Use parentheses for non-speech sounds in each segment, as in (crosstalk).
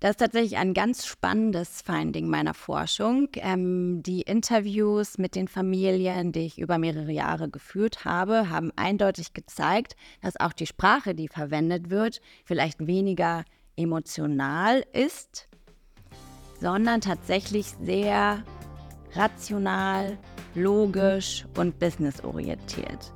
Das ist tatsächlich ein ganz spannendes Finding meiner Forschung. Ähm, die Interviews mit den Familien, die ich über mehrere Jahre geführt habe, haben eindeutig gezeigt, dass auch die Sprache, die verwendet wird, vielleicht weniger emotional ist, sondern tatsächlich sehr rational, logisch und businessorientiert.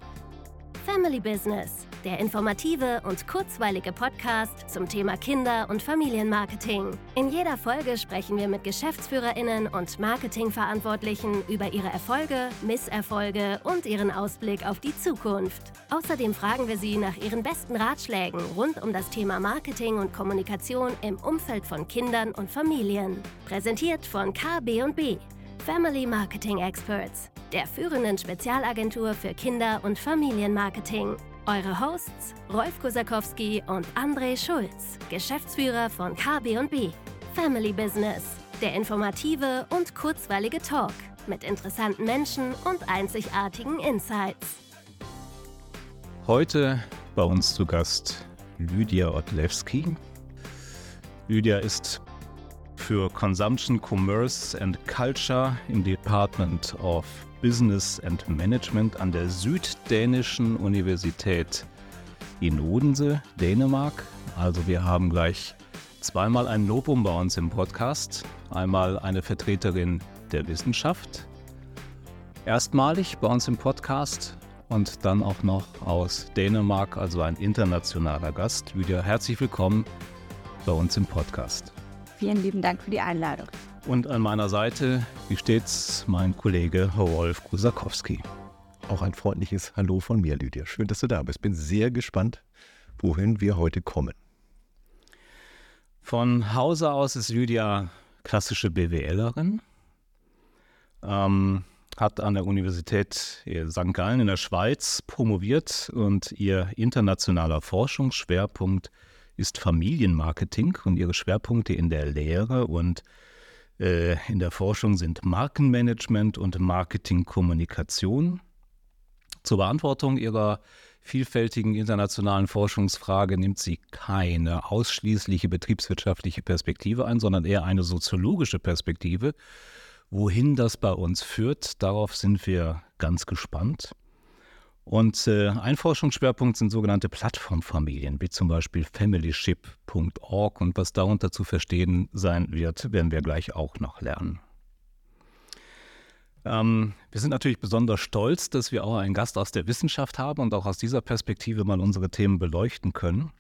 Family Business, der informative und kurzweilige Podcast zum Thema Kinder- und Familienmarketing. In jeder Folge sprechen wir mit Geschäftsführerinnen und Marketingverantwortlichen über ihre Erfolge, Misserfolge und ihren Ausblick auf die Zukunft. Außerdem fragen wir sie nach ihren besten Ratschlägen rund um das Thema Marketing und Kommunikation im Umfeld von Kindern und Familien. Präsentiert von KB&B, Family Marketing Experts der führenden Spezialagentur für Kinder- und Familienmarketing. Eure Hosts Rolf Kosakowski und André Schulz, Geschäftsführer von KB&B. Family Business, der informative und kurzweilige Talk mit interessanten Menschen und einzigartigen Insights. Heute bei uns zu Gast Lydia Odlewski. Lydia ist für Consumption, Commerce and Culture im Department of Business and Management an der Süddänischen Universität in Odense, Dänemark. Also wir haben gleich zweimal ein Novum bei uns im Podcast. Einmal eine Vertreterin der Wissenschaft, erstmalig bei uns im Podcast und dann auch noch aus Dänemark, also ein internationaler Gast. Wieder herzlich willkommen bei uns im Podcast. Vielen lieben Dank für die Einladung. Und an meiner Seite, wie stets, mein Kollege Rolf Kusakowski. Auch ein freundliches Hallo von mir, Lydia. Schön, dass du da bist. Bin sehr gespannt, wohin wir heute kommen. Von Hause aus ist Lydia klassische BWLerin. Ähm, hat an der Universität St. Gallen in der Schweiz promoviert und ihr internationaler Forschungsschwerpunkt ist Familienmarketing und ihre Schwerpunkte in der Lehre und äh, in der Forschung sind Markenmanagement und Marketingkommunikation. Zur Beantwortung ihrer vielfältigen internationalen Forschungsfrage nimmt sie keine ausschließliche betriebswirtschaftliche Perspektive ein, sondern eher eine soziologische Perspektive. Wohin das bei uns führt, darauf sind wir ganz gespannt. Und äh, ein Forschungsschwerpunkt sind sogenannte Plattformfamilien, wie zum Beispiel familyship.org. Und was darunter zu verstehen sein wird, werden wir gleich auch noch lernen. Ähm, wir sind natürlich besonders stolz, dass wir auch einen Gast aus der Wissenschaft haben und auch aus dieser Perspektive mal unsere Themen beleuchten können.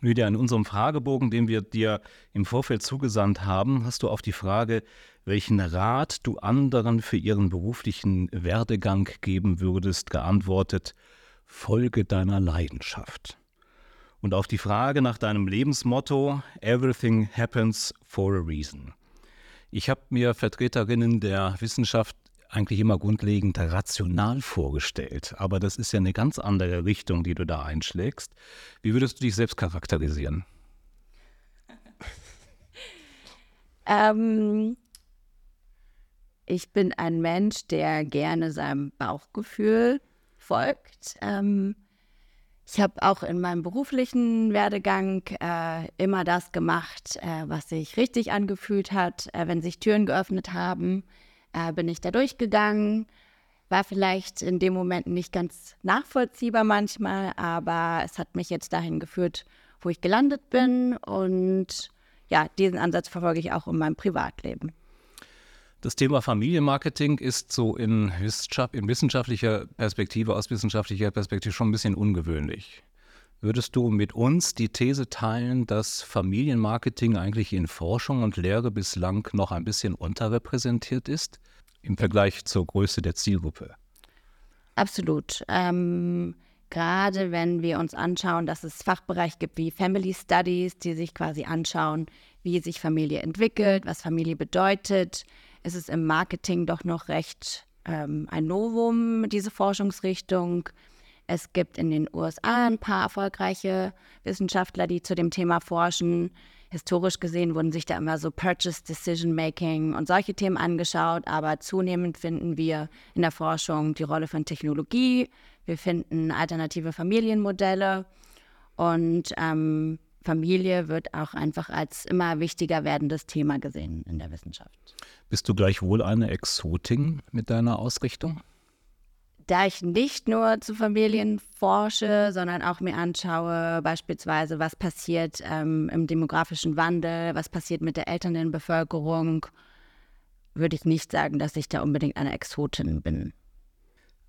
Lydia, in unserem Fragebogen, den wir dir im Vorfeld zugesandt haben, hast du auf die Frage, welchen Rat du anderen für ihren beruflichen Werdegang geben würdest, geantwortet, folge deiner Leidenschaft. Und auf die Frage nach deinem Lebensmotto, Everything happens for a reason. Ich habe mir Vertreterinnen der Wissenschaft eigentlich immer grundlegend rational vorgestellt, aber das ist ja eine ganz andere Richtung, die du da einschlägst. Wie würdest du dich selbst charakterisieren? (laughs) ähm, ich bin ein Mensch, der gerne seinem Bauchgefühl folgt. Ähm, ich habe auch in meinem beruflichen Werdegang äh, immer das gemacht, äh, was sich richtig angefühlt hat. Äh, wenn sich Türen geöffnet haben, äh, bin ich da durchgegangen. War vielleicht in dem Moment nicht ganz nachvollziehbar manchmal, aber es hat mich jetzt dahin geführt, wo ich gelandet bin. Und ja, diesen Ansatz verfolge ich auch in meinem Privatleben. Das Thema Familienmarketing ist so in wissenschaftlicher Perspektive, aus wissenschaftlicher Perspektive schon ein bisschen ungewöhnlich. Würdest du mit uns die These teilen, dass Familienmarketing eigentlich in Forschung und Lehre bislang noch ein bisschen unterrepräsentiert ist im Vergleich zur Größe der Zielgruppe? Absolut. Ähm, gerade wenn wir uns anschauen, dass es Fachbereiche gibt wie Family Studies, die sich quasi anschauen, wie sich Familie entwickelt, was Familie bedeutet, ist es im Marketing doch noch recht ähm, ein Novum, diese Forschungsrichtung. Es gibt in den USA ein paar erfolgreiche Wissenschaftler, die zu dem Thema forschen. Historisch gesehen wurden sich da immer so Purchase Decision Making und solche Themen angeschaut, aber zunehmend finden wir in der Forschung die Rolle von Technologie. Wir finden alternative Familienmodelle und ähm, Familie wird auch einfach als immer wichtiger werdendes Thema gesehen in der Wissenschaft. Bist du gleichwohl eine Exotin mit deiner Ausrichtung? Da ich nicht nur zu Familien forsche, sondern auch mir anschaue, beispielsweise, was passiert ähm, im demografischen Wandel, was passiert mit der älteren Bevölkerung, würde ich nicht sagen, dass ich da unbedingt eine Exotin bin.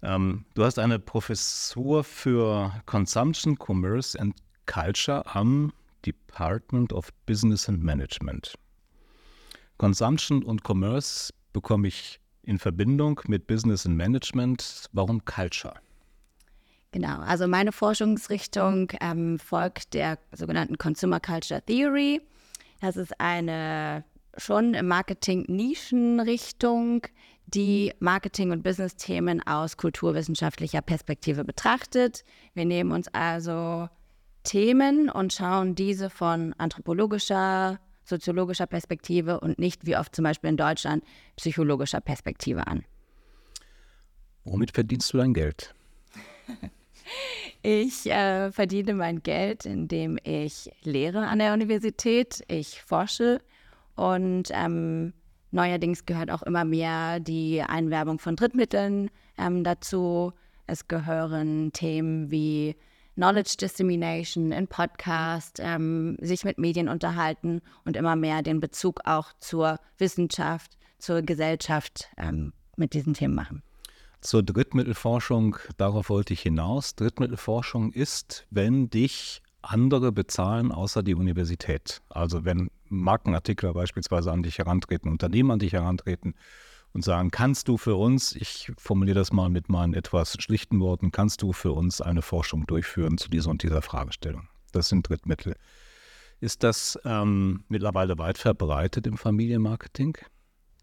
Ähm, du hast eine Professur für Consumption, Commerce and Culture am Department of Business and Management. Consumption und Commerce bekomme ich in Verbindung mit Business and Management. Warum Culture? Genau, also meine Forschungsrichtung ähm, folgt der sogenannten Consumer Culture Theory. Das ist eine schon im Marketing Nischenrichtung, die Marketing- und Business-Themen aus kulturwissenschaftlicher Perspektive betrachtet. Wir nehmen uns also Themen und schauen diese von anthropologischer, soziologischer Perspektive und nicht wie oft zum Beispiel in Deutschland psychologischer Perspektive an. Womit verdienst du dein Geld? (laughs) Ich äh, verdiene mein Geld, indem ich lehre an der Universität, ich forsche und ähm, neuerdings gehört auch immer mehr die Einwerbung von Drittmitteln ähm, dazu. Es gehören Themen wie Knowledge Dissemination in Podcast, ähm, sich mit Medien unterhalten und immer mehr den Bezug auch zur Wissenschaft, zur Gesellschaft ähm, mit diesen Themen machen. Zur Drittmittelforschung, darauf wollte ich hinaus. Drittmittelforschung ist, wenn dich andere bezahlen außer die Universität. Also wenn Markenartikler beispielsweise an dich herantreten, Unternehmen an dich herantreten und sagen, kannst du für uns, ich formuliere das mal mit meinen etwas schlichten Worten, kannst du für uns eine Forschung durchführen zu dieser und dieser Fragestellung? Das sind Drittmittel. Ist das ähm, mittlerweile weit verbreitet im Familienmarketing?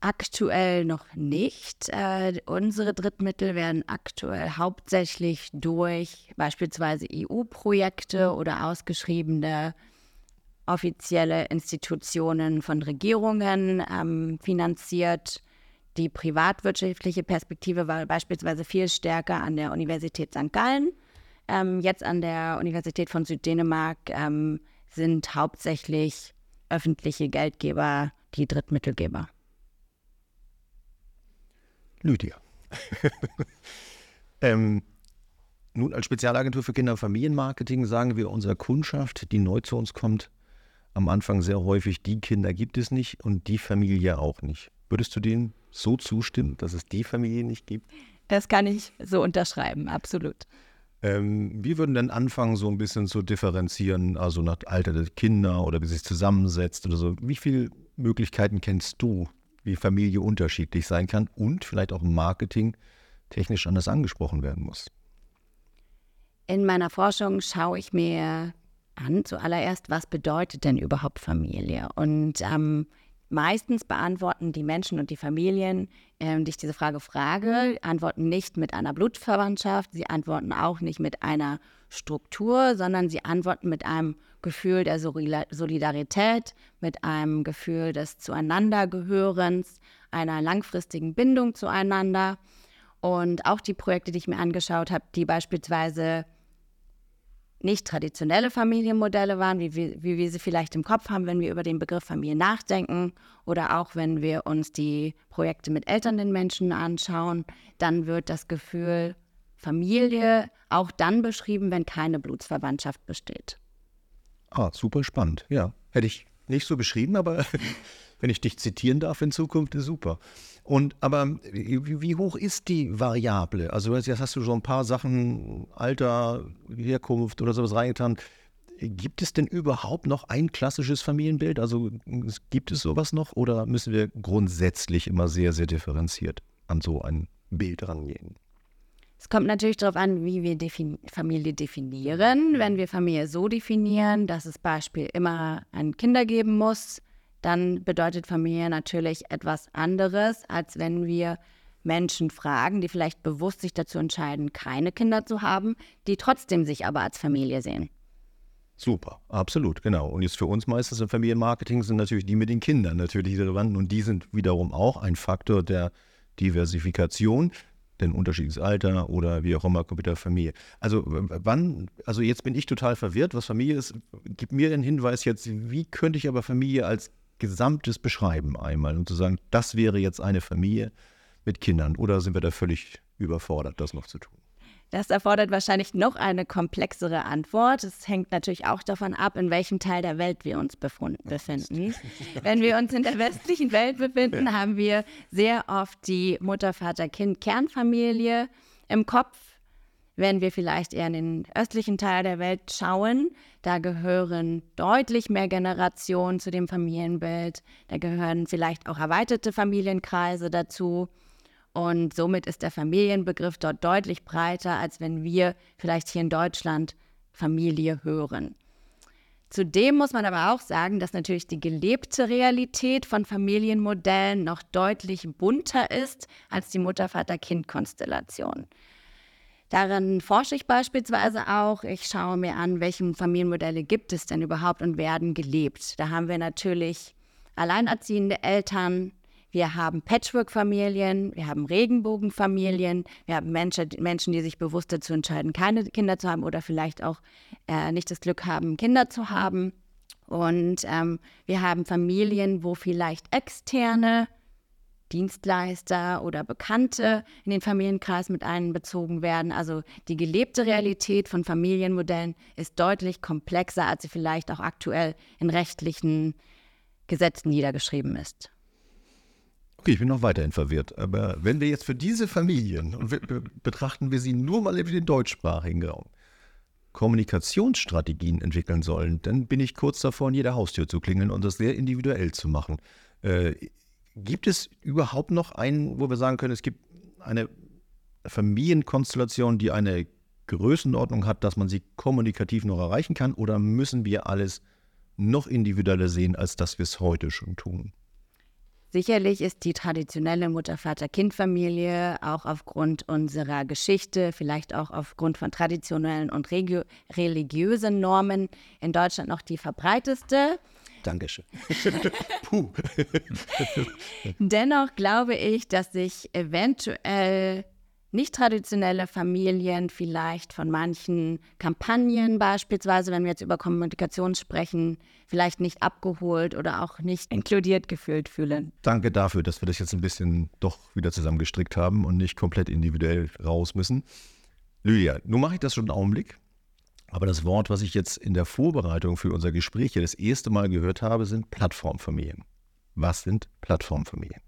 Aktuell noch nicht. Äh, unsere Drittmittel werden aktuell hauptsächlich durch beispielsweise EU-Projekte oder ausgeschriebene offizielle Institutionen von Regierungen ähm, finanziert. Die privatwirtschaftliche Perspektive war beispielsweise viel stärker an der Universität St. Gallen. Ähm, jetzt an der Universität von Süddänemark ähm, sind hauptsächlich öffentliche Geldgeber die Drittmittelgeber. Lydia. (laughs) ähm, nun, als Spezialagentur für Kinder- und Familienmarketing sagen wir unserer Kundschaft, die neu zu uns kommt, am Anfang sehr häufig, die Kinder gibt es nicht und die Familie auch nicht. Würdest du denen so zustimmen, dass es die Familie nicht gibt? Das kann ich so unterschreiben, absolut. Ähm, wir würden dann anfangen, so ein bisschen zu differenzieren, also nach Alter der Kinder oder wie sie sich zusammensetzt oder so. Wie viele Möglichkeiten kennst du, wie Familie unterschiedlich sein kann und vielleicht auch im Marketing technisch anders angesprochen werden muss. In meiner Forschung schaue ich mir an, zuallererst, was bedeutet denn überhaupt Familie? Und ähm, meistens beantworten die Menschen und die Familien, ähm, die ich diese Frage frage, antworten nicht mit einer Blutverwandtschaft, sie antworten auch nicht mit einer Struktur, sondern sie antworten mit einem Gefühl der Solidarität, mit einem Gefühl des Zueinandergehörens, einer langfristigen Bindung zueinander. Und auch die Projekte, die ich mir angeschaut habe, die beispielsweise nicht traditionelle Familienmodelle waren, wie wir, wie wir sie vielleicht im Kopf haben, wenn wir über den Begriff Familie nachdenken oder auch wenn wir uns die Projekte mit elternden Menschen anschauen, dann wird das Gefühl Familie auch dann beschrieben, wenn keine Blutsverwandtschaft besteht. Ah, super spannend. Ja, hätte ich nicht so beschrieben, aber (laughs) wenn ich dich zitieren darf in Zukunft, ist super. Und aber wie, hoch ist die Variable? Also jetzt hast du schon ein paar Sachen, Alter, Herkunft oder sowas reingetan. Gibt es denn überhaupt noch ein klassisches Familienbild? Also gibt es sowas noch oder müssen wir grundsätzlich immer sehr, sehr differenziert an so ein Bild rangehen? Es kommt natürlich darauf an, wie wir defin Familie definieren. Wenn wir Familie so definieren, dass es Beispiel immer ein Kinder geben muss, dann bedeutet Familie natürlich etwas anderes, als wenn wir Menschen fragen, die vielleicht bewusst sich dazu entscheiden, keine Kinder zu haben, die trotzdem sich aber als Familie sehen. Super, absolut, genau. Und jetzt für uns meistens im Familienmarketing sind natürlich die mit den Kindern natürlich relevant und die sind wiederum auch ein Faktor der Diversifikation. Denn unterschiedliches Alter oder wie auch immer, Computerfamilie. Also wann, also jetzt bin ich total verwirrt, was Familie ist. Gib mir den Hinweis jetzt, wie könnte ich aber Familie als Gesamtes beschreiben einmal und zu sagen, das wäre jetzt eine Familie mit Kindern oder sind wir da völlig überfordert, das noch zu tun? Das erfordert wahrscheinlich noch eine komplexere Antwort. Es hängt natürlich auch davon ab, in welchem Teil der Welt wir uns befinden. (laughs) Wenn wir uns in der westlichen Welt befinden, haben wir sehr oft die Mutter-Vater-Kind-Kernfamilie im Kopf. Wenn wir vielleicht eher in den östlichen Teil der Welt schauen, da gehören deutlich mehr Generationen zu dem Familienbild. Da gehören vielleicht auch erweiterte Familienkreise dazu. Und somit ist der Familienbegriff dort deutlich breiter, als wenn wir vielleicht hier in Deutschland Familie hören. Zudem muss man aber auch sagen, dass natürlich die gelebte Realität von Familienmodellen noch deutlich bunter ist als die Mutter-Vater-Kind-Konstellation. Darin forsche ich beispielsweise auch. Ich schaue mir an, welche Familienmodelle gibt es denn überhaupt und werden gelebt. Da haben wir natürlich alleinerziehende Eltern, wir haben Patchwork-Familien, wir haben Regenbogenfamilien, wir haben Menschen, Menschen, die sich bewusst dazu entscheiden, keine Kinder zu haben oder vielleicht auch äh, nicht das Glück haben, Kinder zu haben. Und ähm, wir haben Familien, wo vielleicht externe Dienstleister oder Bekannte in den Familienkreis mit einbezogen werden. Also die gelebte Realität von Familienmodellen ist deutlich komplexer, als sie vielleicht auch aktuell in rechtlichen Gesetzen niedergeschrieben ist. Okay, ich bin noch weiterhin verwirrt. Aber wenn wir jetzt für diese Familien, und wir, betrachten wir sie nur mal in den deutschsprachigen Raum, Kommunikationsstrategien entwickeln sollen, dann bin ich kurz davor, in jeder Haustür zu klingeln und das sehr individuell zu machen. Äh, gibt es überhaupt noch einen, wo wir sagen können, es gibt eine Familienkonstellation, die eine Größenordnung hat, dass man sie kommunikativ noch erreichen kann? Oder müssen wir alles noch individueller sehen, als dass wir es heute schon tun? Sicherlich ist die traditionelle Mutter-Vater-Kind-Familie auch aufgrund unserer Geschichte, vielleicht auch aufgrund von traditionellen und religiösen Normen in Deutschland noch die verbreiteste. Dankeschön. (laughs) Puh. Dennoch glaube ich, dass sich eventuell nicht traditionelle Familien vielleicht von manchen Kampagnen beispielsweise, wenn wir jetzt über Kommunikation sprechen, vielleicht nicht abgeholt oder auch nicht inkludiert gefühlt fühlen. Danke dafür, dass wir das jetzt ein bisschen doch wieder zusammengestrickt haben und nicht komplett individuell raus müssen. Lydia, nun mache ich das schon einen Augenblick. Aber das Wort, was ich jetzt in der Vorbereitung für unser Gespräch hier das erste Mal gehört habe, sind Plattformfamilien. Was sind Plattformfamilien?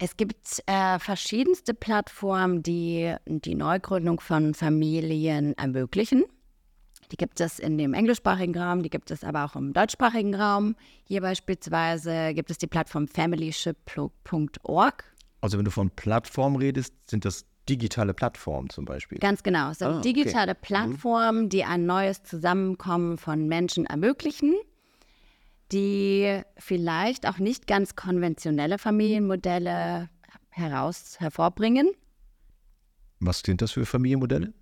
Es gibt äh, verschiedenste Plattformen, die die Neugründung von Familien ermöglichen. Die gibt es in dem englischsprachigen Raum, die gibt es aber auch im deutschsprachigen Raum. Hier beispielsweise gibt es die Plattform familyship.org. Also wenn du von Plattform redest, sind das digitale Plattformen zum Beispiel? Ganz genau. Es sind ah, digitale okay. Mhm. Plattformen, die ein neues Zusammenkommen von Menschen ermöglichen die vielleicht auch nicht ganz konventionelle Familienmodelle heraus hervorbringen. Was sind das für Familienmodelle?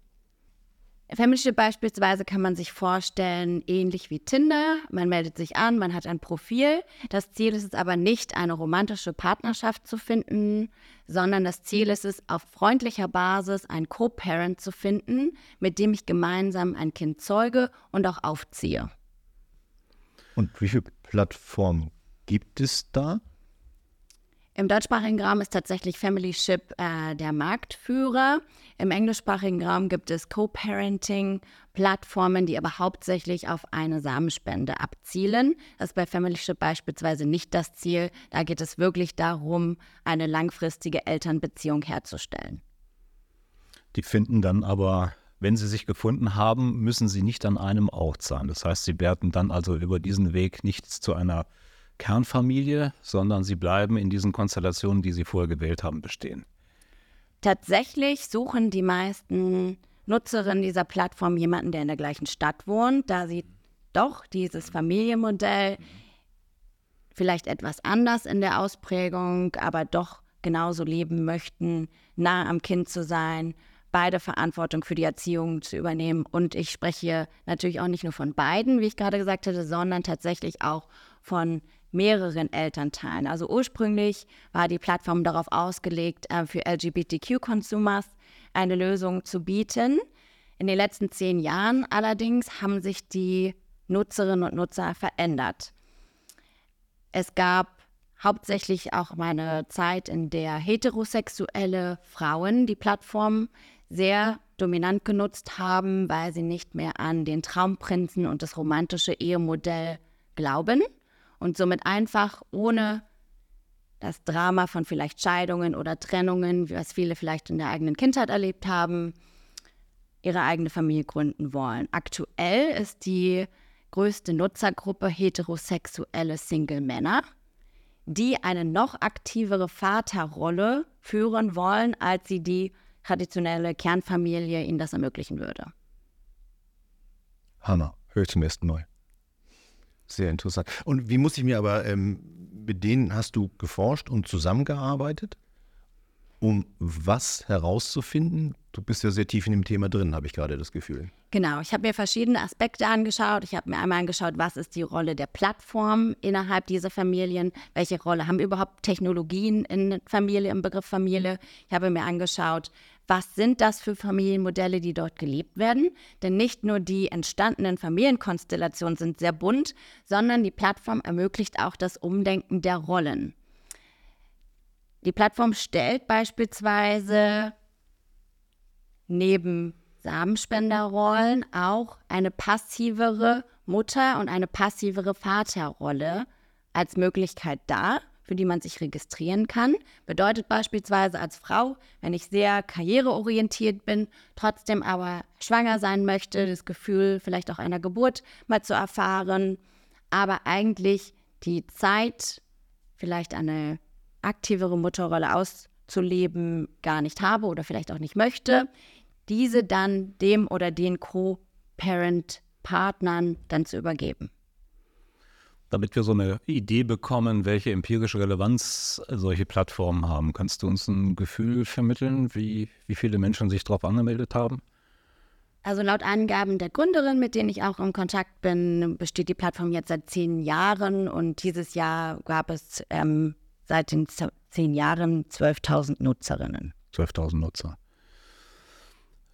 Familyship beispielsweise kann man sich vorstellen, ähnlich wie Tinder. Man meldet sich an, man hat ein Profil. Das Ziel ist es aber nicht, eine romantische Partnerschaft zu finden, sondern das Ziel ist es, auf freundlicher Basis einen Co-Parent zu finden, mit dem ich gemeinsam ein Kind zeuge und auch aufziehe. Und wie viele Plattformen gibt es da? Im deutschsprachigen Raum ist tatsächlich Familyship äh, der Marktführer. Im englischsprachigen Raum gibt es Co-Parenting-Plattformen, die aber hauptsächlich auf eine Samenspende abzielen. Das ist bei Familyship beispielsweise nicht das Ziel. Da geht es wirklich darum, eine langfristige Elternbeziehung herzustellen. Die finden dann aber wenn sie sich gefunden haben, müssen sie nicht an einem Ort sein. Das heißt, sie werden dann also über diesen Weg nicht zu einer Kernfamilie, sondern sie bleiben in diesen Konstellationen, die sie vorher gewählt haben, bestehen. Tatsächlich suchen die meisten Nutzerinnen dieser Plattform jemanden, der in der gleichen Stadt wohnt, da sie doch dieses Familienmodell vielleicht etwas anders in der Ausprägung, aber doch genauso leben möchten, nah am Kind zu sein beide Verantwortung für die Erziehung zu übernehmen. Und ich spreche hier natürlich auch nicht nur von beiden, wie ich gerade gesagt hatte, sondern tatsächlich auch von mehreren Elternteilen. Also ursprünglich war die Plattform darauf ausgelegt, äh, für LGBTQ-Consumers eine Lösung zu bieten. In den letzten zehn Jahren allerdings haben sich die Nutzerinnen und Nutzer verändert. Es gab hauptsächlich auch meine Zeit, in der heterosexuelle Frauen die Plattform sehr dominant genutzt haben, weil sie nicht mehr an den Traumprinzen und das romantische Ehemodell glauben und somit einfach ohne das Drama von vielleicht Scheidungen oder Trennungen, was viele vielleicht in der eigenen Kindheit erlebt haben, ihre eigene Familie gründen wollen. Aktuell ist die größte Nutzergruppe heterosexuelle Single-Männer, die eine noch aktivere Vaterrolle führen wollen, als sie die traditionelle Kernfamilie ihnen das ermöglichen würde. Hammer, höre ich zum ersten Mal. Sehr interessant. Und wie muss ich mir aber, ähm, mit denen hast du geforscht und zusammengearbeitet, um was herauszufinden? Du bist ja sehr tief in dem Thema drin, habe ich gerade das Gefühl. Genau, ich habe mir verschiedene Aspekte angeschaut. Ich habe mir einmal angeschaut, was ist die Rolle der Plattform innerhalb dieser Familien? Welche Rolle haben überhaupt Technologien in Familie, im Begriff Familie? Ich habe mir angeschaut, was sind das für Familienmodelle, die dort gelebt werden. Denn nicht nur die entstandenen Familienkonstellationen sind sehr bunt, sondern die Plattform ermöglicht auch das Umdenken der Rollen. Die Plattform stellt beispielsweise neben Samenspenderrollen auch eine passivere Mutter- und eine passivere Vaterrolle als Möglichkeit dar für die man sich registrieren kann. Bedeutet beispielsweise als Frau, wenn ich sehr karriereorientiert bin, trotzdem aber schwanger sein möchte, das Gefühl vielleicht auch einer Geburt mal zu erfahren, aber eigentlich die Zeit, vielleicht eine aktivere Mutterrolle auszuleben, gar nicht habe oder vielleicht auch nicht möchte, diese dann dem oder den Co-Parent-Partnern dann zu übergeben damit wir so eine Idee bekommen, welche empirische Relevanz solche Plattformen haben. Kannst du uns ein Gefühl vermitteln, wie, wie viele Menschen sich darauf angemeldet haben? Also laut Angaben der Gründerin, mit denen ich auch im Kontakt bin, besteht die Plattform jetzt seit zehn Jahren und dieses Jahr gab es ähm, seit den zehn Jahren 12.000 Nutzerinnen. 12.000 Nutzer.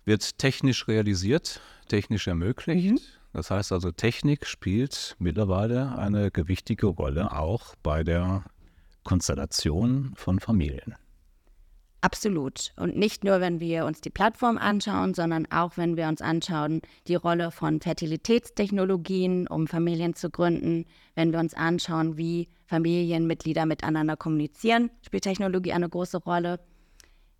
Wird technisch realisiert, technisch ermöglicht. Das heißt also, Technik spielt mittlerweile eine gewichtige Rolle auch bei der Konstellation von Familien. Absolut. Und nicht nur, wenn wir uns die Plattform anschauen, sondern auch, wenn wir uns anschauen, die Rolle von Fertilitätstechnologien, um Familien zu gründen. Wenn wir uns anschauen, wie Familienmitglieder miteinander kommunizieren, spielt Technologie eine große Rolle.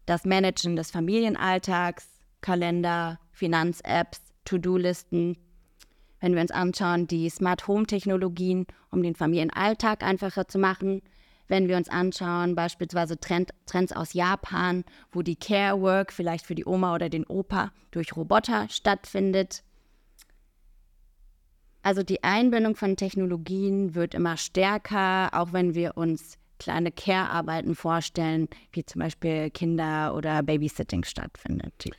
Das Managen des Familienalltags, Kalender, Finanz-Apps, To-Do-Listen, wenn wir uns anschauen, die Smart Home Technologien, um den Familienalltag einfacher zu machen. Wenn wir uns anschauen, beispielsweise Trend, Trends aus Japan, wo die Care Work vielleicht für die Oma oder den Opa durch Roboter stattfindet. Also die Einbindung von Technologien wird immer stärker, auch wenn wir uns kleine Care-Arbeiten vorstellen, wie zum Beispiel Kinder- oder Babysitting stattfindet.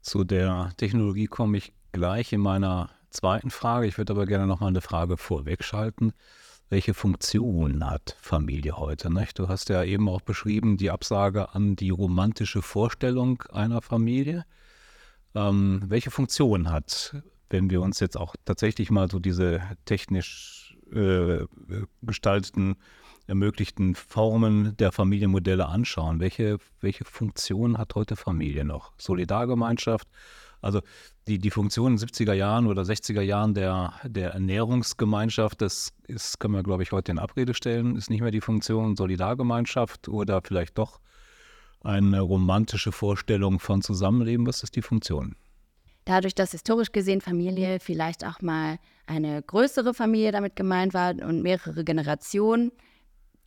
Zu der Technologie komme ich gleich in meiner zweiten Frage. Ich würde aber gerne noch mal eine Frage vorwegschalten. Welche Funktion hat Familie heute? Nicht? Du hast ja eben auch beschrieben, die Absage an die romantische Vorstellung einer Familie. Ähm, welche Funktion hat, wenn wir uns jetzt auch tatsächlich mal so diese technisch äh, gestalteten, ermöglichten Formen der Familienmodelle anschauen? Welche, welche Funktion hat heute Familie noch? Solidargemeinschaft? Also die, die Funktion in den 70er Jahren oder 60er Jahren der, der Ernährungsgemeinschaft, das ist, kann man, glaube ich, heute in Abrede stellen, ist nicht mehr die Funktion Solidargemeinschaft oder vielleicht doch eine romantische Vorstellung von Zusammenleben. Was ist die Funktion? Dadurch, dass historisch gesehen Familie vielleicht auch mal eine größere Familie damit gemeint war und mehrere Generationen,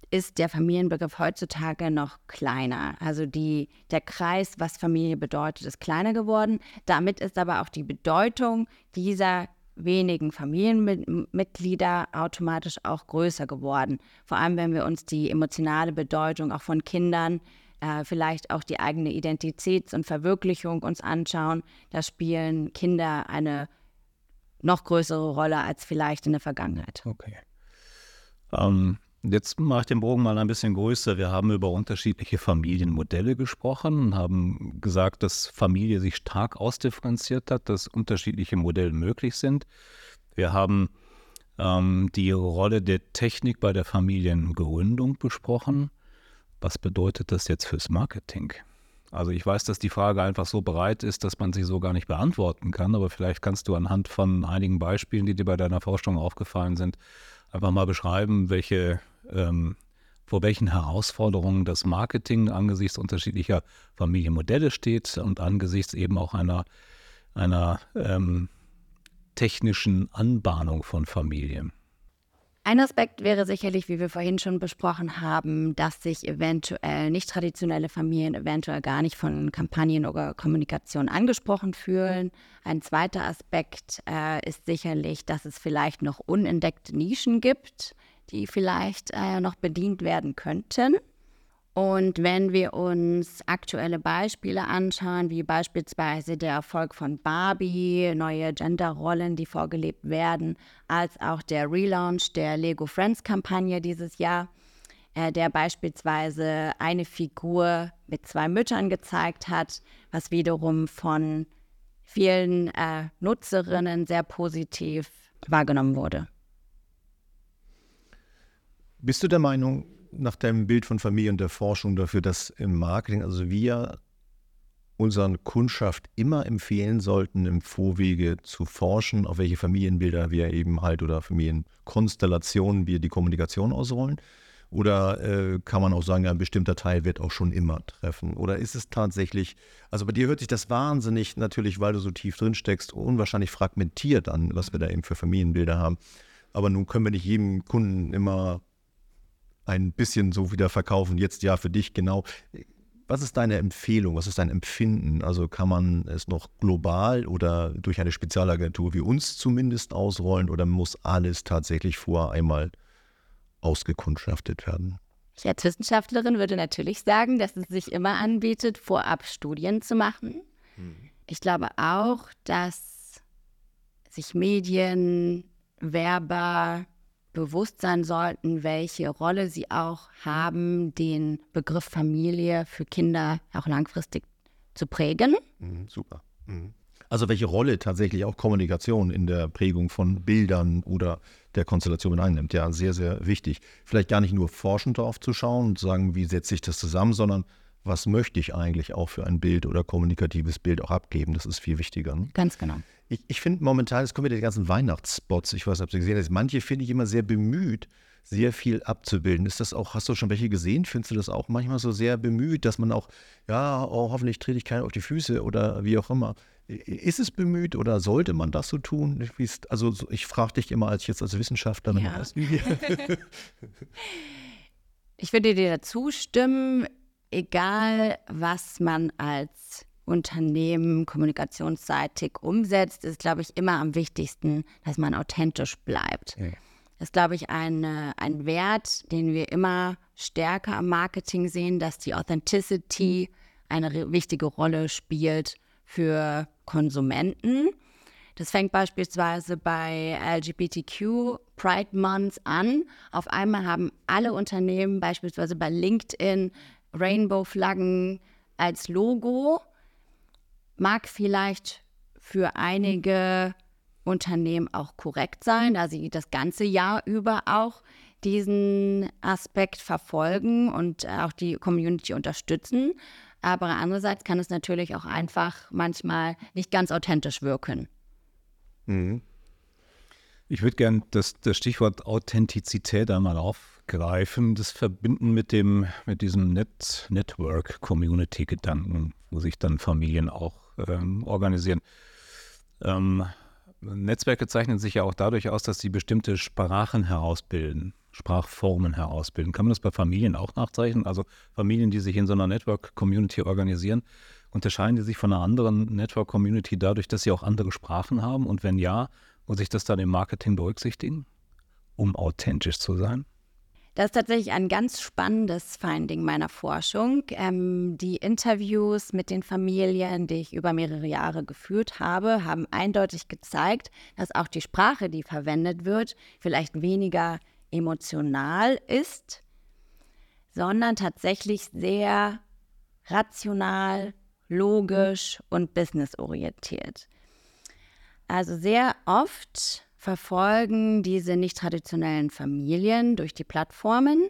ist der Familienbegriff heutzutage noch kleiner. Also die, der Kreis, was Familie bedeutet, ist kleiner geworden. Damit ist aber auch die Bedeutung dieser wenigen Familienmitglieder automatisch auch größer geworden. Vor allem, wenn wir uns die emotionale Bedeutung auch von Kindern, äh, vielleicht auch die eigene Identitäts- und Verwirklichung uns anschauen, da spielen Kinder eine noch größere Rolle als vielleicht in der Vergangenheit. Okay. Ähm, Jetzt mache ich den Bogen mal ein bisschen größer. Wir haben über unterschiedliche Familienmodelle gesprochen haben gesagt, dass Familie sich stark ausdifferenziert hat, dass unterschiedliche Modelle möglich sind. Wir haben ähm, die Rolle der Technik bei der Familiengründung besprochen. Was bedeutet das jetzt fürs Marketing? Also ich weiß, dass die Frage einfach so breit ist, dass man sie so gar nicht beantworten kann, aber vielleicht kannst du anhand von einigen Beispielen, die dir bei deiner Forschung aufgefallen sind, einfach mal beschreiben, welche, ähm, vor welchen Herausforderungen das Marketing angesichts unterschiedlicher Familienmodelle steht und angesichts eben auch einer, einer ähm, technischen Anbahnung von Familien. Ein Aspekt wäre sicherlich, wie wir vorhin schon besprochen haben, dass sich eventuell nicht traditionelle Familien eventuell gar nicht von Kampagnen oder Kommunikation angesprochen fühlen. Ein zweiter Aspekt äh, ist sicherlich, dass es vielleicht noch unentdeckte Nischen gibt, die vielleicht äh, noch bedient werden könnten. Und wenn wir uns aktuelle Beispiele anschauen, wie beispielsweise der Erfolg von Barbie, neue Genderrollen, die vorgelebt werden, als auch der Relaunch der Lego Friends Kampagne dieses Jahr, äh, der beispielsweise eine Figur mit zwei Müttern gezeigt hat, was wiederum von vielen äh, Nutzerinnen sehr positiv wahrgenommen wurde. Bist du der Meinung, nach deinem Bild von Familie und der Forschung dafür, dass im Marketing, also wir unseren Kundschaft immer empfehlen sollten, im Vorwege zu forschen, auf welche Familienbilder wir eben halt oder Familienkonstellationen wir die Kommunikation ausrollen? Oder äh, kann man auch sagen, ein bestimmter Teil wird auch schon immer treffen? Oder ist es tatsächlich, also bei dir hört sich das wahnsinnig natürlich, weil du so tief drin steckst, unwahrscheinlich fragmentiert an, was wir da eben für Familienbilder haben. Aber nun können wir nicht jedem Kunden immer ein bisschen so wieder verkaufen. Jetzt ja für dich genau. Was ist deine Empfehlung? Was ist dein Empfinden? Also kann man es noch global oder durch eine Spezialagentur wie uns zumindest ausrollen oder muss alles tatsächlich vorher einmal ausgekundschaftet werden? Ich als Wissenschaftlerin würde natürlich sagen, dass es sich immer anbietet, vorab Studien zu machen. Hm. Ich glaube auch, dass sich Medien, Werber, bewusst sein sollten, welche Rolle sie auch haben, den Begriff Familie für Kinder auch langfristig zu prägen. Mhm, super. Mhm. Also welche Rolle tatsächlich auch Kommunikation in der Prägung von Bildern oder der Konstellation einnimmt. Ja, sehr, sehr wichtig. Vielleicht gar nicht nur forschend darauf zu schauen und zu sagen, wie setze ich das zusammen, sondern was möchte ich eigentlich auch für ein Bild oder kommunikatives Bild auch abgeben. Das ist viel wichtiger. Ne? Ganz genau. Ich, ich finde momentan, es kommen wieder die ganzen Weihnachtsspots. Ich weiß nicht, ob Sie gesehen haben. Manche finde ich immer sehr bemüht, sehr viel abzubilden. Ist das auch, hast du schon welche gesehen? Findest du das auch manchmal so sehr bemüht, dass man auch, ja, oh, hoffentlich trete ich keinen auf die Füße oder wie auch immer. Ist es bemüht oder sollte man das so tun? Also ich frage dich immer als jetzt als Wissenschaftlerin. Ja. (laughs) (laughs) ich würde dir dazu stimmen, egal was man als Unternehmen kommunikationsseitig umsetzt, ist, glaube ich, immer am wichtigsten, dass man authentisch bleibt. Ja. Das ist, glaube ich, ein, ein Wert, den wir immer stärker am Marketing sehen, dass die Authenticity eine wichtige Rolle spielt für Konsumenten. Das fängt beispielsweise bei LGBTQ Pride Month an. Auf einmal haben alle Unternehmen, beispielsweise bei LinkedIn, Rainbow-Flaggen als Logo mag vielleicht für einige Unternehmen auch korrekt sein, da sie das ganze Jahr über auch diesen Aspekt verfolgen und auch die Community unterstützen. Aber andererseits kann es natürlich auch einfach manchmal nicht ganz authentisch wirken. Mhm. Ich würde gerne das, das Stichwort Authentizität einmal aufgreifen, das verbinden mit dem, mit diesem Net, Network-Community-Gedanken, wo sich dann Familien auch ähm, organisieren. Ähm, Netzwerke zeichnen sich ja auch dadurch aus, dass sie bestimmte Sprachen herausbilden, Sprachformen herausbilden. Kann man das bei Familien auch nachzeichnen? Also Familien, die sich in so einer Network-Community organisieren, unterscheiden die sich von einer anderen Network-Community dadurch, dass sie auch andere Sprachen haben? Und wenn ja, muss ich das dann im Marketing berücksichtigen, um authentisch zu sein? Das ist tatsächlich ein ganz spannendes Finding meiner Forschung. Ähm, die Interviews mit den Familien, die ich über mehrere Jahre geführt habe, haben eindeutig gezeigt, dass auch die Sprache, die verwendet wird, vielleicht weniger emotional ist, sondern tatsächlich sehr rational, logisch und businessorientiert. Also sehr oft verfolgen diese nicht traditionellen Familien durch die Plattformen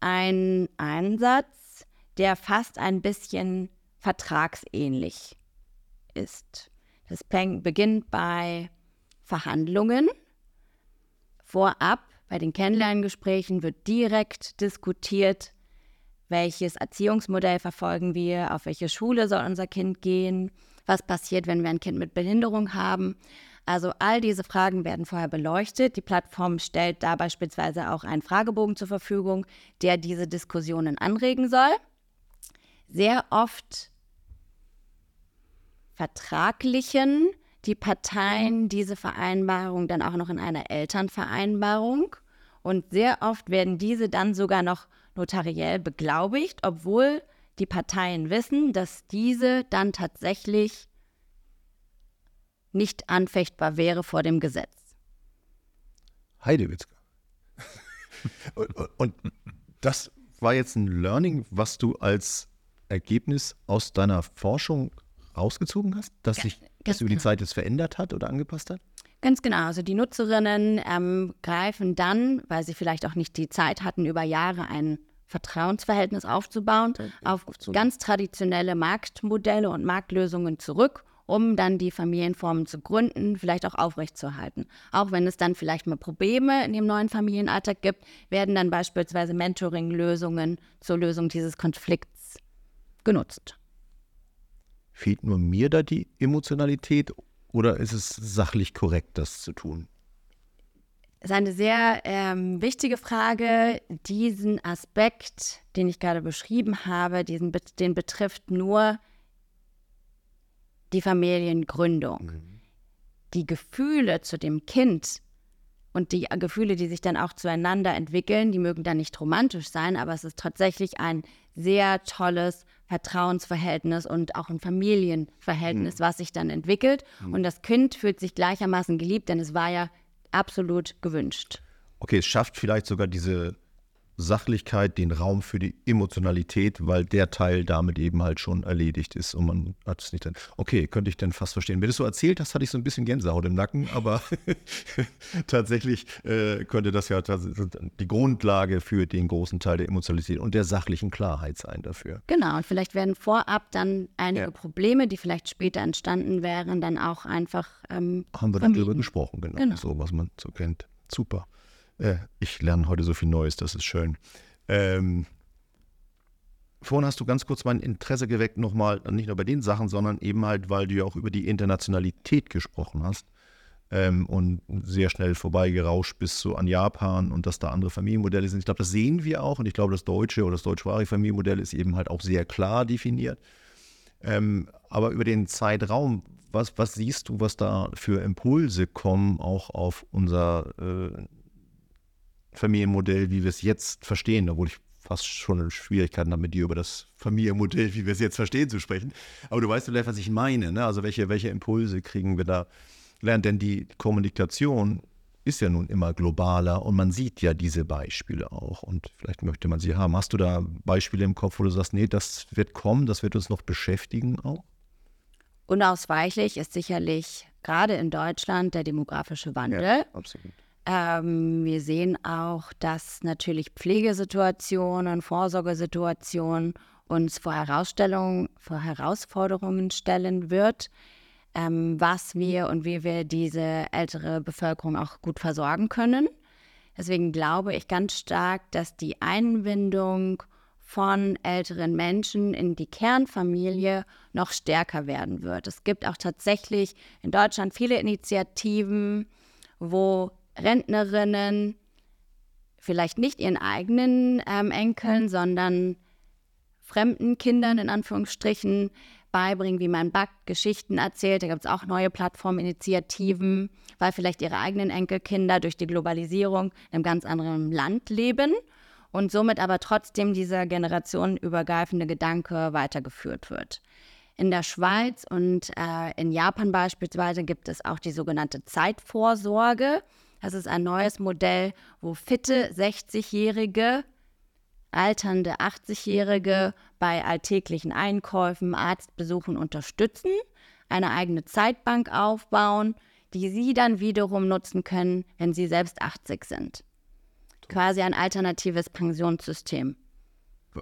einen Einsatz, der fast ein bisschen vertragsähnlich ist. Das beginnt bei Verhandlungen. Vorab bei den Kennenlerngesprächen wird direkt diskutiert, welches Erziehungsmodell verfolgen wir, auf welche Schule soll unser Kind gehen, was passiert, wenn wir ein Kind mit Behinderung haben. Also all diese Fragen werden vorher beleuchtet. Die Plattform stellt da beispielsweise auch einen Fragebogen zur Verfügung, der diese Diskussionen anregen soll. Sehr oft vertraglichen die Parteien diese Vereinbarung dann auch noch in einer Elternvereinbarung. Und sehr oft werden diese dann sogar noch notariell beglaubigt, obwohl die Parteien wissen, dass diese dann tatsächlich nicht anfechtbar wäre vor dem Gesetz. Heidewitzka. (laughs) und, und das war jetzt ein Learning, was du als Ergebnis aus deiner Forschung rausgezogen hast, dass sich das über die genau. Zeit jetzt verändert hat oder angepasst hat? Ganz genau. Also die Nutzerinnen ähm, greifen dann, weil sie vielleicht auch nicht die Zeit hatten, über Jahre ein Vertrauensverhältnis aufzubauen, auf ganz traditionelle Marktmodelle und Marktlösungen zurück, um dann die Familienformen zu gründen, vielleicht auch aufrechtzuerhalten. Auch wenn es dann vielleicht mal Probleme in dem neuen Familienalltag gibt, werden dann beispielsweise Mentoring-Lösungen zur Lösung dieses Konflikts genutzt. Fehlt nur mir da die Emotionalität oder ist es sachlich korrekt, das zu tun? Das ist eine sehr ähm, wichtige Frage. Diesen Aspekt, den ich gerade beschrieben habe, diesen, den betrifft nur die Familiengründung. Mhm. Die Gefühle zu dem Kind und die Gefühle, die sich dann auch zueinander entwickeln, die mögen dann nicht romantisch sein, aber es ist tatsächlich ein sehr tolles Vertrauensverhältnis und auch ein Familienverhältnis, mhm. was sich dann entwickelt. Mhm. Und das Kind fühlt sich gleichermaßen geliebt, denn es war ja absolut gewünscht. Okay, es schafft vielleicht sogar diese Sachlichkeit, den Raum für die Emotionalität, weil der Teil damit eben halt schon erledigt ist und man hat es nicht dann. Okay, könnte ich dann fast verstehen. Wenn du es so erzählt hast, hatte ich so ein bisschen Gänsehaut im Nacken, aber (laughs) tatsächlich äh, könnte das ja die Grundlage für den großen Teil der Emotionalität und der sachlichen Klarheit sein dafür. Genau, und vielleicht werden vorab dann einige ja. Probleme, die vielleicht später entstanden wären, dann auch einfach. Ähm, Haben wir darüber gesprochen, genau, genau. So, was man so kennt. Super. Äh, ich lerne heute so viel Neues, das ist schön. Ähm, vorhin hast du ganz kurz mein Interesse geweckt, nochmal, nicht nur bei den Sachen, sondern eben halt, weil du ja auch über die Internationalität gesprochen hast ähm, und sehr schnell vorbeigerauscht bis so an Japan und dass da andere Familienmodelle sind. Ich glaube, das sehen wir auch und ich glaube, das deutsche oder das deutschsprachige Familienmodell ist eben halt auch sehr klar definiert. Ähm, aber über den Zeitraum, was, was siehst du, was da für Impulse kommen, auch auf unser äh, Familienmodell, wie wir es jetzt verstehen, obwohl ich fast schon Schwierigkeiten habe, mit dir über das Familienmodell, wie wir es jetzt verstehen, zu sprechen. Aber du weißt vielleicht, was ich meine. Ne? Also welche, welche Impulse kriegen wir da lernen? Denn die Kommunikation ist ja nun immer globaler und man sieht ja diese Beispiele auch und vielleicht möchte man sie haben. Hast du da Beispiele im Kopf, wo du sagst, nee, das wird kommen, das wird uns noch beschäftigen auch? Unausweichlich ist sicherlich gerade in Deutschland der demografische Wandel. Ja, absolut. Ähm, wir sehen auch, dass natürlich Pflegesituationen, Vorsorgesituationen uns vor, vor Herausforderungen stellen wird, ähm, was wir und wie wir diese ältere Bevölkerung auch gut versorgen können. Deswegen glaube ich ganz stark, dass die Einbindung von älteren Menschen in die Kernfamilie noch stärker werden wird. Es gibt auch tatsächlich in Deutschland viele Initiativen, wo Rentnerinnen vielleicht nicht ihren eigenen ähm, Enkeln, sondern fremden Kindern in Anführungsstrichen beibringen, wie man backt, Geschichten erzählt. Da gibt es auch neue Plattforminitiativen, weil vielleicht ihre eigenen Enkelkinder durch die Globalisierung in einem ganz anderen Land leben und somit aber trotzdem dieser generationenübergreifende Gedanke weitergeführt wird. In der Schweiz und äh, in Japan beispielsweise gibt es auch die sogenannte Zeitvorsorge. Das ist ein neues Modell, wo fitte 60-Jährige, alternde 80-Jährige bei alltäglichen Einkäufen, Arztbesuchen unterstützen, eine eigene Zeitbank aufbauen, die sie dann wiederum nutzen können, wenn sie selbst 80 sind. Quasi ein alternatives Pensionssystem.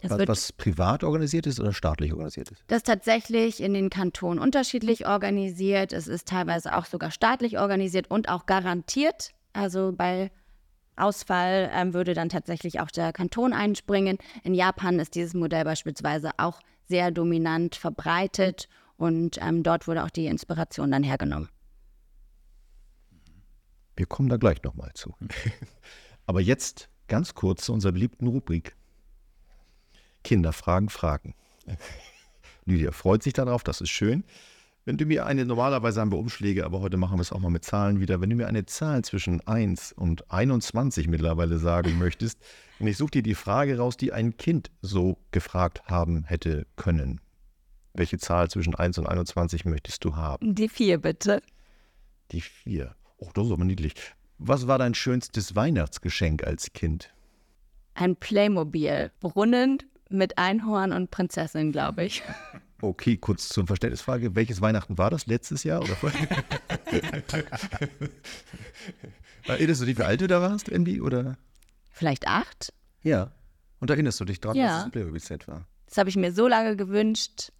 Was, was, privat organisiert ist oder staatlich organisiert ist? Das ist tatsächlich in den Kantonen unterschiedlich organisiert. Es ist teilweise auch sogar staatlich organisiert und auch garantiert. Also bei Ausfall ähm, würde dann tatsächlich auch der Kanton einspringen. In Japan ist dieses Modell beispielsweise auch sehr dominant verbreitet und ähm, dort wurde auch die Inspiration dann hergenommen. Wir kommen da gleich nochmal zu. (laughs) Aber jetzt ganz kurz zu unserer beliebten Rubrik. Kinder fragen Fragen. (laughs) Lydia freut sich darauf, das ist schön. Wenn du mir eine, normalerweise haben wir Umschläge, aber heute machen wir es auch mal mit Zahlen wieder. Wenn du mir eine Zahl zwischen 1 und 21 mittlerweile sagen möchtest, (laughs) und ich suche dir die Frage raus, die ein Kind so gefragt haben hätte können. Welche Zahl zwischen 1 und 21 möchtest du haben? Die 4, bitte. Die 4. Oh, das ist aber niedlich. Was war dein schönstes Weihnachtsgeschenk als Kind? Ein Playmobil. Brunnen mit Einhorn und Prinzessin, glaube ich. (laughs) Okay, kurz zur Verständnisfrage. Welches Weihnachten war das? Letztes Jahr oder vorher? (laughs) Erinnerst du dich, wie alt du da warst, Andy? Oder? Vielleicht acht? Ja. Und erinnerst du dich daran, ja. dass es ein Playmobil-Set war? Das habe ich mir so lange gewünscht.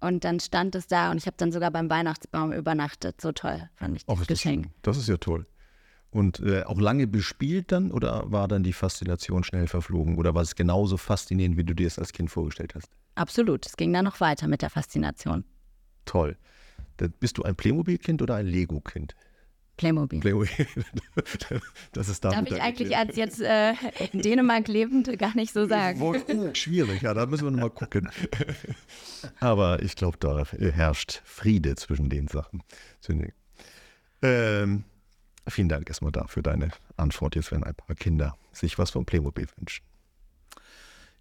Und dann stand es da und ich habe dann sogar beim Weihnachtsbaum übernachtet. So toll fand ich das oh, Geschenk. Das, das ist ja toll. Und äh, auch lange bespielt dann oder war dann die Faszination schnell verflogen? Oder war es genauso faszinierend, wie du dir es als Kind vorgestellt hast? Absolut. Es ging dann noch weiter mit der Faszination. Toll. Da bist du ein Playmobil-Kind oder ein Lego-Kind? Playmobil. Playmobil. (laughs) das ist Darf ich eigentlich als jetzt äh, in Dänemark lebend gar nicht so sagen. Schwierig, ja, da müssen wir nochmal gucken. (laughs) Aber ich glaube, da herrscht Friede zwischen den Sachen. Ähm, vielen Dank erstmal dafür deine Antwort. Jetzt werden ein paar Kinder sich was vom Playmobil wünschen.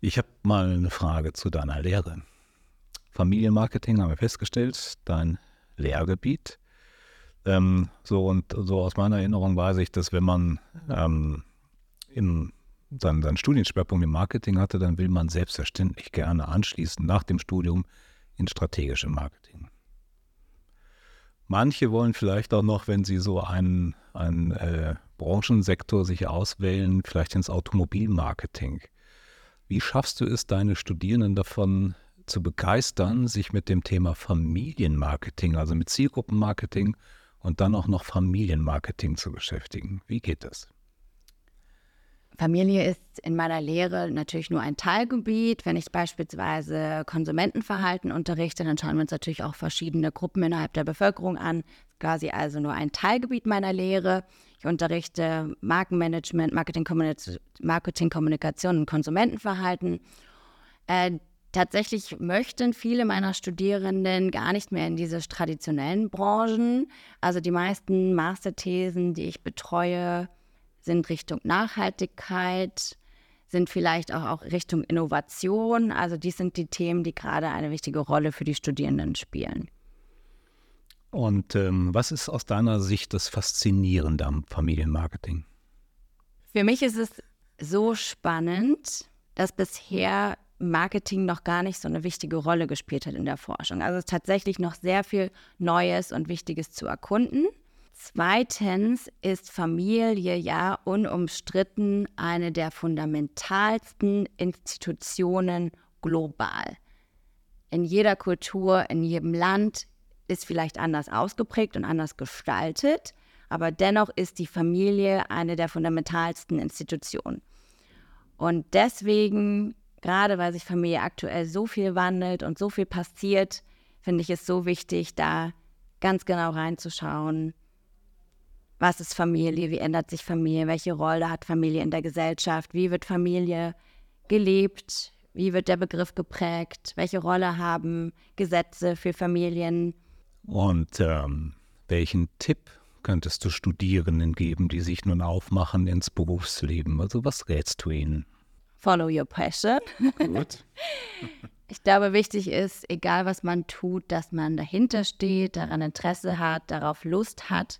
Ich habe mal eine Frage zu deiner Lehre. Familienmarketing haben wir festgestellt, dein Lehrgebiet. Ähm, so und so aus meiner Erinnerung weiß ich, dass wenn man ähm, in seinen, seinen Studienschwerpunkt im Marketing hatte, dann will man selbstverständlich gerne anschließen nach dem Studium in strategische Marketing. Manche wollen vielleicht auch noch, wenn sie so einen, einen äh, Branchensektor sich auswählen, vielleicht ins Automobilmarketing. Wie schaffst du es, deine Studierenden davon zu begeistern, sich mit dem Thema Familienmarketing, also mit Zielgruppenmarketing und dann auch noch Familienmarketing zu beschäftigen? Wie geht das? Familie ist in meiner Lehre natürlich nur ein Teilgebiet. Wenn ich beispielsweise Konsumentenverhalten unterrichte, dann schauen wir uns natürlich auch verschiedene Gruppen innerhalb der Bevölkerung an. Quasi also nur ein Teilgebiet meiner Lehre. Ich unterrichte Markenmanagement, Marketingkommunikation und Konsumentenverhalten. Äh, tatsächlich möchten viele meiner Studierenden gar nicht mehr in diese traditionellen Branchen. Also die meisten Masterthesen, die ich betreue, sind Richtung Nachhaltigkeit, sind vielleicht auch, auch Richtung Innovation. Also dies sind die Themen, die gerade eine wichtige Rolle für die Studierenden spielen. Und ähm, was ist aus deiner Sicht das Faszinierende am Familienmarketing? Für mich ist es so spannend, dass bisher Marketing noch gar nicht so eine wichtige Rolle gespielt hat in der Forschung. Also es ist tatsächlich noch sehr viel Neues und Wichtiges zu erkunden. Zweitens ist Familie ja unumstritten eine der fundamentalsten Institutionen global. In jeder Kultur, in jedem Land ist vielleicht anders ausgeprägt und anders gestaltet, aber dennoch ist die Familie eine der fundamentalsten Institutionen. Und deswegen, gerade weil sich Familie aktuell so viel wandelt und so viel passiert, finde ich es so wichtig, da ganz genau reinzuschauen, was ist Familie, wie ändert sich Familie, welche Rolle hat Familie in der Gesellschaft, wie wird Familie gelebt, wie wird der Begriff geprägt, welche Rolle haben Gesetze für Familien und ähm, welchen Tipp könntest du Studierenden geben, die sich nun aufmachen ins Berufsleben? Also was rätst du ihnen? Follow your passion. Gut. (laughs) Ich glaube, wichtig ist, egal was man tut, dass man dahinter steht, daran Interesse hat, darauf Lust hat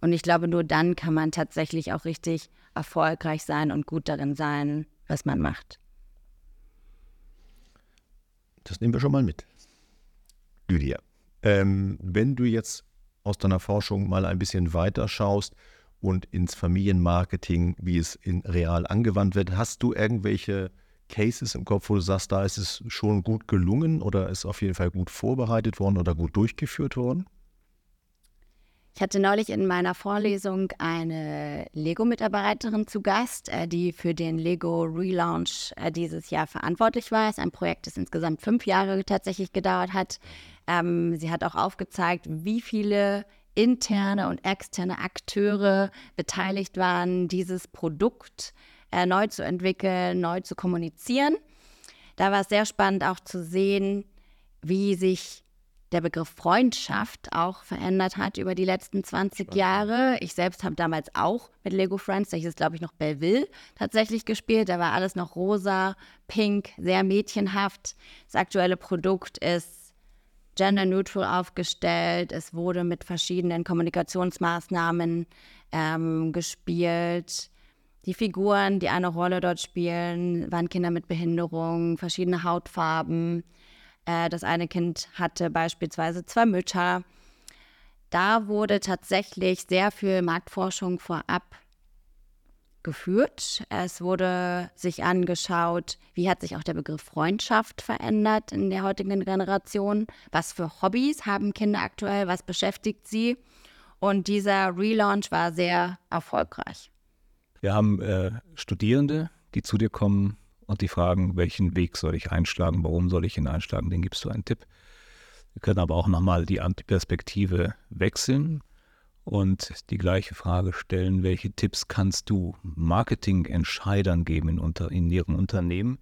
Und ich glaube, nur dann kann man tatsächlich auch richtig erfolgreich sein und gut darin sein, was man macht. Das nehmen wir schon mal mit. Lydia, ähm, wenn du jetzt aus deiner Forschung mal ein bisschen weiter schaust und ins Familienmarketing, wie es in real angewandt wird, hast du irgendwelche Cases im Kopf, wo du sagst, da ist es schon gut gelungen oder ist auf jeden Fall gut vorbereitet worden oder gut durchgeführt worden? Ich hatte neulich in meiner Vorlesung eine Lego-Mitarbeiterin zu Gast, äh, die für den Lego Relaunch äh, dieses Jahr verantwortlich war. Es ist ein Projekt, das insgesamt fünf Jahre tatsächlich gedauert hat. Ähm, sie hat auch aufgezeigt, wie viele interne und externe Akteure beteiligt waren, dieses Produkt äh, neu zu entwickeln, neu zu kommunizieren. Da war es sehr spannend auch zu sehen, wie sich der Begriff Freundschaft auch verändert hat über die letzten 20 Jahre. Ich selbst habe damals auch mit Lego Friends, da hieß es glaube ich noch Belleville, tatsächlich gespielt. Da war alles noch rosa, pink, sehr mädchenhaft. Das aktuelle Produkt ist gender-neutral aufgestellt. Es wurde mit verschiedenen Kommunikationsmaßnahmen ähm, gespielt. Die Figuren, die eine Rolle dort spielen, waren Kinder mit Behinderung, verschiedene Hautfarben. Äh, das eine Kind hatte beispielsweise zwei Mütter. Da wurde tatsächlich sehr viel Marktforschung vorab geführt. Es wurde sich angeschaut, wie hat sich auch der Begriff Freundschaft verändert in der heutigen Generation. Was für Hobbys haben Kinder aktuell? Was beschäftigt sie? Und dieser Relaunch war sehr erfolgreich. Wir haben äh, Studierende, die zu dir kommen und die fragen, welchen Weg soll ich einschlagen, warum soll ich ihn einschlagen, den gibst du einen Tipp. Wir können aber auch nochmal die Perspektive wechseln und die gleiche Frage stellen, welche Tipps kannst du Marketingentscheidern geben in, unter, in ihrem Unternehmen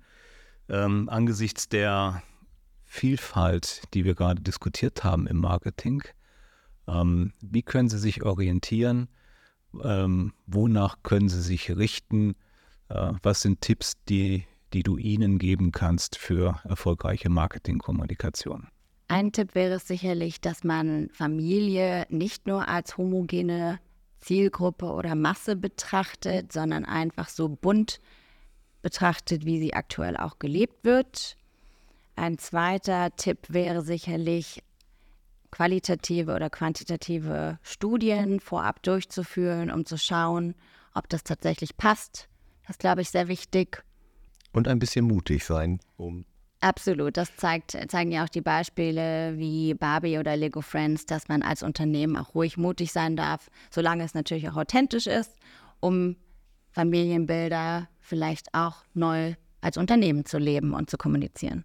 ähm, angesichts der Vielfalt, die wir gerade diskutiert haben im Marketing. Ähm, wie können sie sich orientieren? Ähm, wonach können sie sich richten? Äh, was sind Tipps, die die du ihnen geben kannst für erfolgreiche Marketingkommunikation? Ein Tipp wäre sicherlich, dass man Familie nicht nur als homogene Zielgruppe oder Masse betrachtet, sondern einfach so bunt betrachtet, wie sie aktuell auch gelebt wird. Ein zweiter Tipp wäre sicherlich, qualitative oder quantitative Studien vorab durchzuführen, um zu schauen, ob das tatsächlich passt. Das ist, glaube ich, sehr wichtig. Und ein bisschen mutig sein, um Absolut, das zeigt, zeigen ja auch die Beispiele wie Barbie oder Lego Friends, dass man als Unternehmen auch ruhig mutig sein darf, solange es natürlich auch authentisch ist, um Familienbilder vielleicht auch neu als Unternehmen zu leben und zu kommunizieren.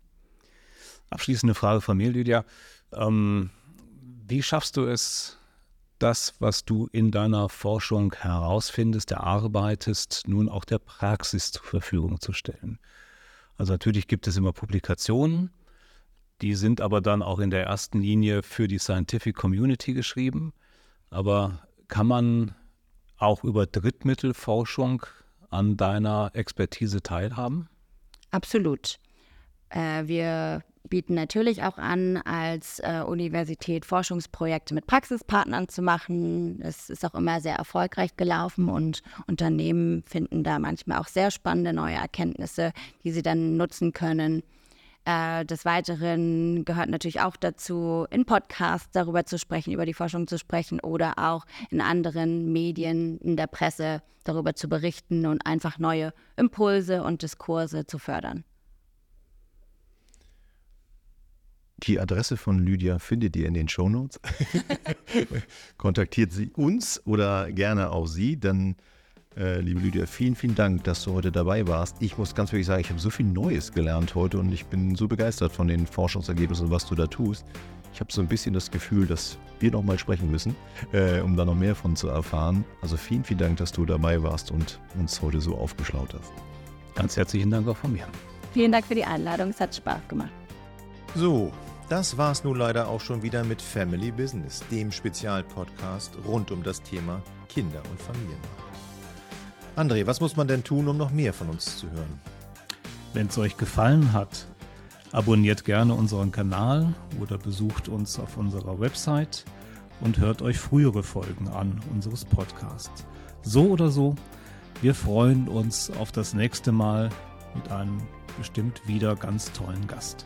Abschließende Frage von mir, Lydia. Ähm, wie schaffst du es, das, was du in deiner Forschung herausfindest, erarbeitest, nun auch der Praxis zur Verfügung zu stellen. Also natürlich gibt es immer Publikationen, die sind aber dann auch in der ersten Linie für die Scientific Community geschrieben. Aber kann man auch über Drittmittelforschung an deiner Expertise teilhaben? Absolut. Äh, wir bieten natürlich auch an, als äh, Universität Forschungsprojekte mit Praxispartnern zu machen. Es ist auch immer sehr erfolgreich gelaufen und Unternehmen finden da manchmal auch sehr spannende neue Erkenntnisse, die sie dann nutzen können. Äh, des Weiteren gehört natürlich auch dazu, in Podcasts darüber zu sprechen, über die Forschung zu sprechen oder auch in anderen Medien, in der Presse darüber zu berichten und einfach neue Impulse und Diskurse zu fördern. Die Adresse von Lydia findet ihr in den Shownotes. (laughs) Kontaktiert sie uns oder gerne auch sie. Dann, äh, liebe Lydia, vielen, vielen Dank, dass du heute dabei warst. Ich muss ganz ehrlich sagen, ich habe so viel Neues gelernt heute und ich bin so begeistert von den Forschungsergebnissen und was du da tust. Ich habe so ein bisschen das Gefühl, dass wir noch mal sprechen müssen, äh, um da noch mehr von zu erfahren. Also vielen, vielen Dank, dass du dabei warst und uns heute so aufgeschlaut hast. Ganz herzlichen Dank auch von mir. Vielen Dank für die Einladung. Es hat Spaß gemacht. So, das war's nun leider auch schon wieder mit Family Business, dem Spezialpodcast rund um das Thema Kinder- und Familienmarkt. André, was muss man denn tun, um noch mehr von uns zu hören? Wenn es euch gefallen hat, abonniert gerne unseren Kanal oder besucht uns auf unserer Website und hört euch frühere Folgen an unseres Podcasts. So oder so, wir freuen uns auf das nächste Mal mit einem bestimmt wieder ganz tollen Gast.